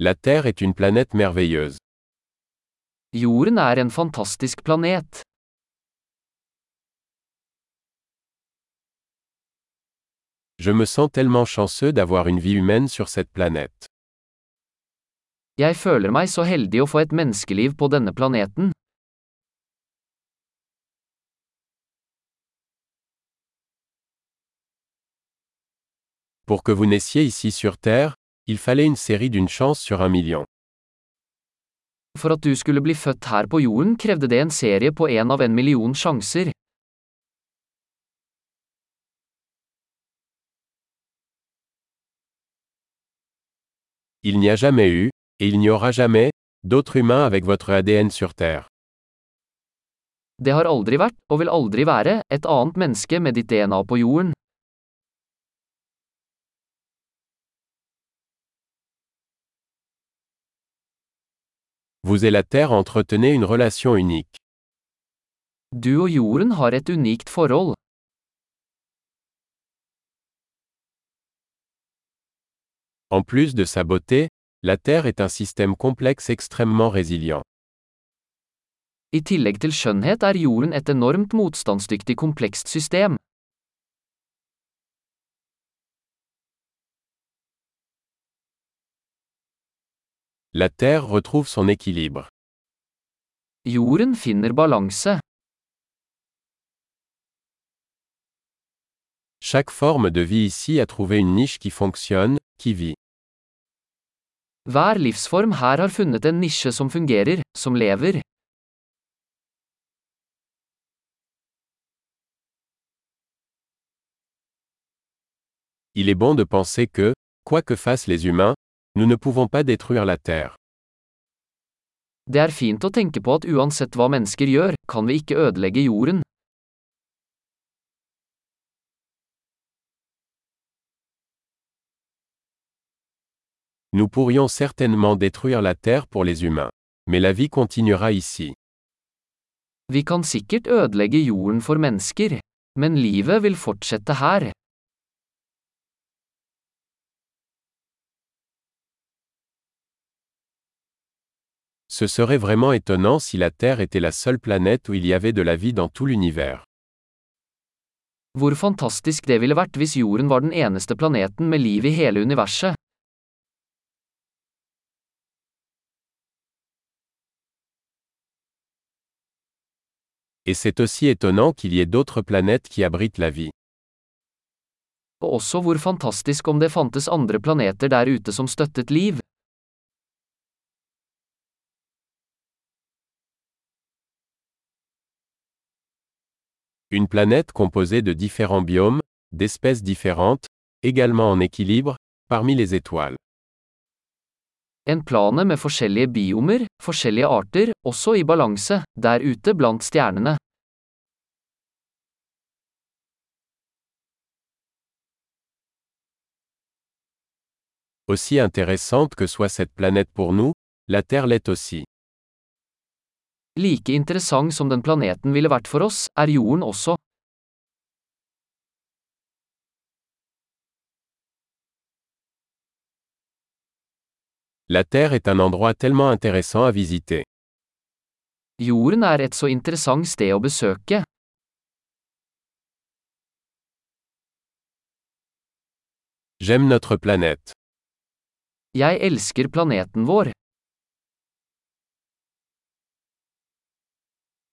La Terre est une planète merveilleuse. Jorden er en fantastisk planet. Je me sens tellement chanceux d'avoir une vie humaine sur cette planète. Jeg føler meg så heldig å få et menneskeliv på denne planeten. Pour que vous naissiez ici sur Terre, il fallait une série d'une chance sur un million. For at du skulle bli født her på jorden krevde det en serie på en av en million sjanser. Il n'y a jamais eu, et il n'y aura jamais, d'autres humains avec votre ADN sur Terre. Det har aldri vært, og vil aldri være, et annet menneske med ditt DNA på jorden. Vous et la Terre entretenez une relation unique. Du og jorden har et unikt forhold. En plus de sa beauté, la Terre est un système complexe extrêmement résilient. I tillegg til skjønnhet er jorden et enormt motstandsdyktig komplekst system. La Terre retrouve son équilibre. Jorden finner balanse. Chaque forme de vie ici a trouvé une niche qui fonctionne, qui vit. Hver livsform her har funnet en nisje som fungerer, som lever. Il est bon de penser que, quoi que fassent les humains, nous ne pouvons pas détruire la Terre. Det er fint å tenke på at uansett hva mennesker gjør, kan vi ikke ødelegge jorden. Nous pourrions certainement détruire la Terre pour les humains. Mais la vie continuera ici. Vi kan sikkert ødelegge jorden for mennesker. Men livet vil fortsette her. Ce serait vraiment étonnant si la Terre était la seule planète où il y avait de la vie dans tout l'univers. Hvor fantastisk det ville vært hvis jorden var den eneste planeten med liv i hele universet. Et c'est aussi étonnant qu'il y ait d'autres planètes qui abritent la vie. Og også hvor fantastisk om det fantes andre planeter der ute som støttet liv. Une planète composée de différents biomes, d'espèces différentes, également en équilibre, parmi les étoiles. En plane med forskjellige biomer, forskjellige arter, også i balanse, der ute blant stjernene. Aussi intéressante que soit cette planète pour nous, la Terre l'est aussi. Like interessant som den planeten ville vært for oss, er jorden også. La Terre est un endroit tellement intéressant à visiter. Jorden er et så interessant sted å besøke. J'aime notre planète. Jeg elsker planeten vår.